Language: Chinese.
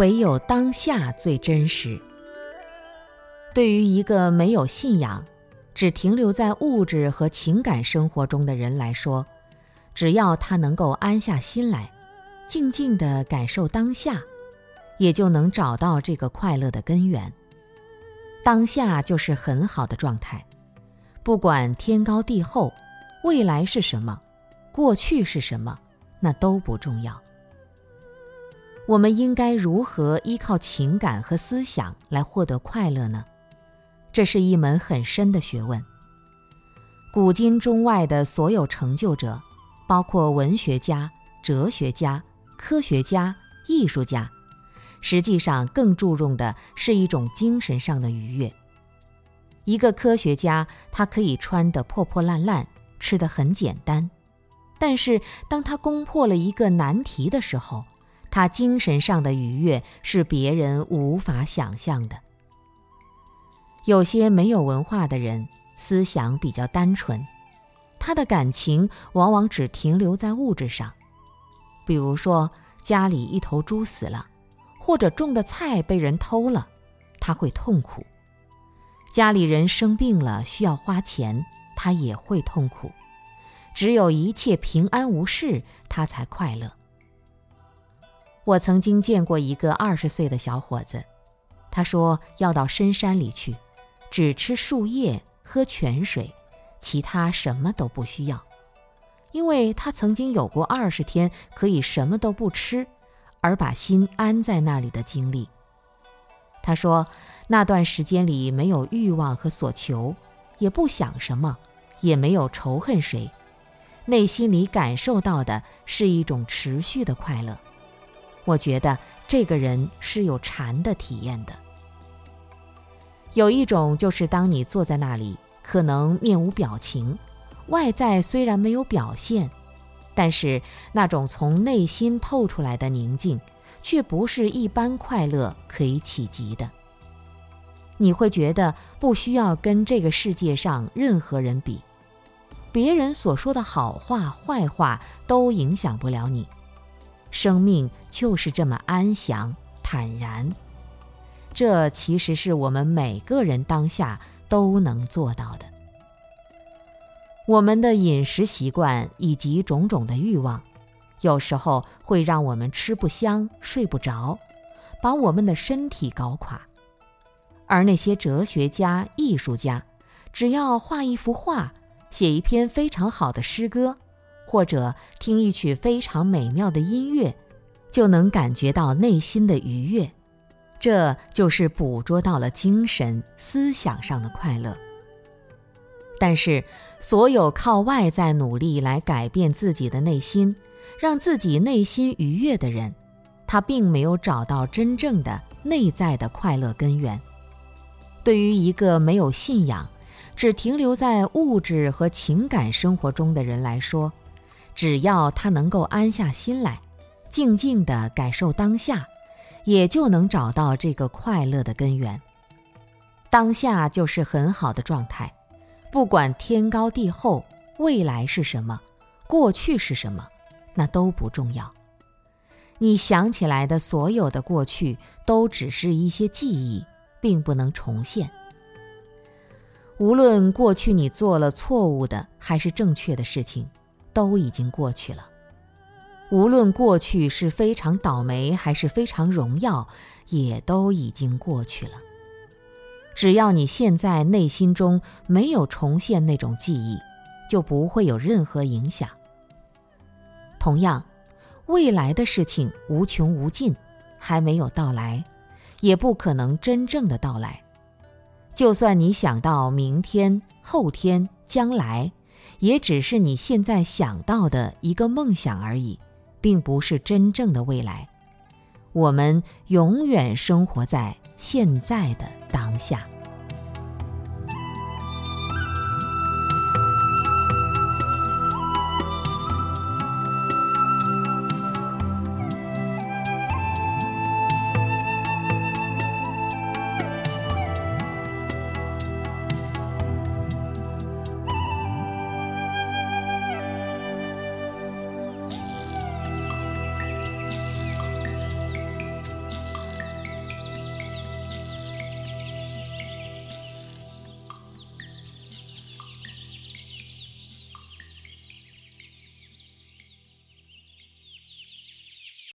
唯有当下最真实。对于一个没有信仰、只停留在物质和情感生活中的人来说，只要他能够安下心来，静静地感受当下，也就能找到这个快乐的根源。当下就是很好的状态，不管天高地厚，未来是什么，过去是什么，那都不重要。我们应该如何依靠情感和思想来获得快乐呢？这是一门很深的学问。古今中外的所有成就者，包括文学家、哲学家、科学家、艺术家，实际上更注重的是一种精神上的愉悦。一个科学家，他可以穿得破破烂烂，吃得很简单，但是当他攻破了一个难题的时候，他精神上的愉悦是别人无法想象的。有些没有文化的人，思想比较单纯，他的感情往往只停留在物质上。比如说，家里一头猪死了，或者种的菜被人偷了，他会痛苦；家里人生病了需要花钱，他也会痛苦。只有一切平安无事，他才快乐。我曾经见过一个二十岁的小伙子，他说要到深山里去，只吃树叶、喝泉水，其他什么都不需要，因为他曾经有过二十天可以什么都不吃，而把心安在那里的经历。他说那段时间里没有欲望和所求，也不想什么，也没有仇恨谁，内心里感受到的是一种持续的快乐。我觉得这个人是有禅的体验的。有一种就是当你坐在那里，可能面无表情，外在虽然没有表现，但是那种从内心透出来的宁静，却不是一般快乐可以企及的。你会觉得不需要跟这个世界上任何人比，别人所说的好话坏话都影响不了你。生命就是这么安详坦然，这其实是我们每个人当下都能做到的。我们的饮食习惯以及种种的欲望，有时候会让我们吃不香、睡不着，把我们的身体搞垮。而那些哲学家、艺术家，只要画一幅画，写一篇非常好的诗歌。或者听一曲非常美妙的音乐，就能感觉到内心的愉悦，这就是捕捉到了精神思想上的快乐。但是，所有靠外在努力来改变自己的内心，让自己内心愉悦的人，他并没有找到真正的内在的快乐根源。对于一个没有信仰、只停留在物质和情感生活中的人来说，只要他能够安下心来，静静地感受当下，也就能找到这个快乐的根源。当下就是很好的状态，不管天高地厚，未来是什么，过去是什么，那都不重要。你想起来的所有的过去，都只是一些记忆，并不能重现。无论过去你做了错误的还是正确的事情。都已经过去了，无论过去是非常倒霉还是非常荣耀，也都已经过去了。只要你现在内心中没有重现那种记忆，就不会有任何影响。同样，未来的事情无穷无尽，还没有到来，也不可能真正的到来。就算你想到明天、后天、将来。也只是你现在想到的一个梦想而已，并不是真正的未来。我们永远生活在现在的当下。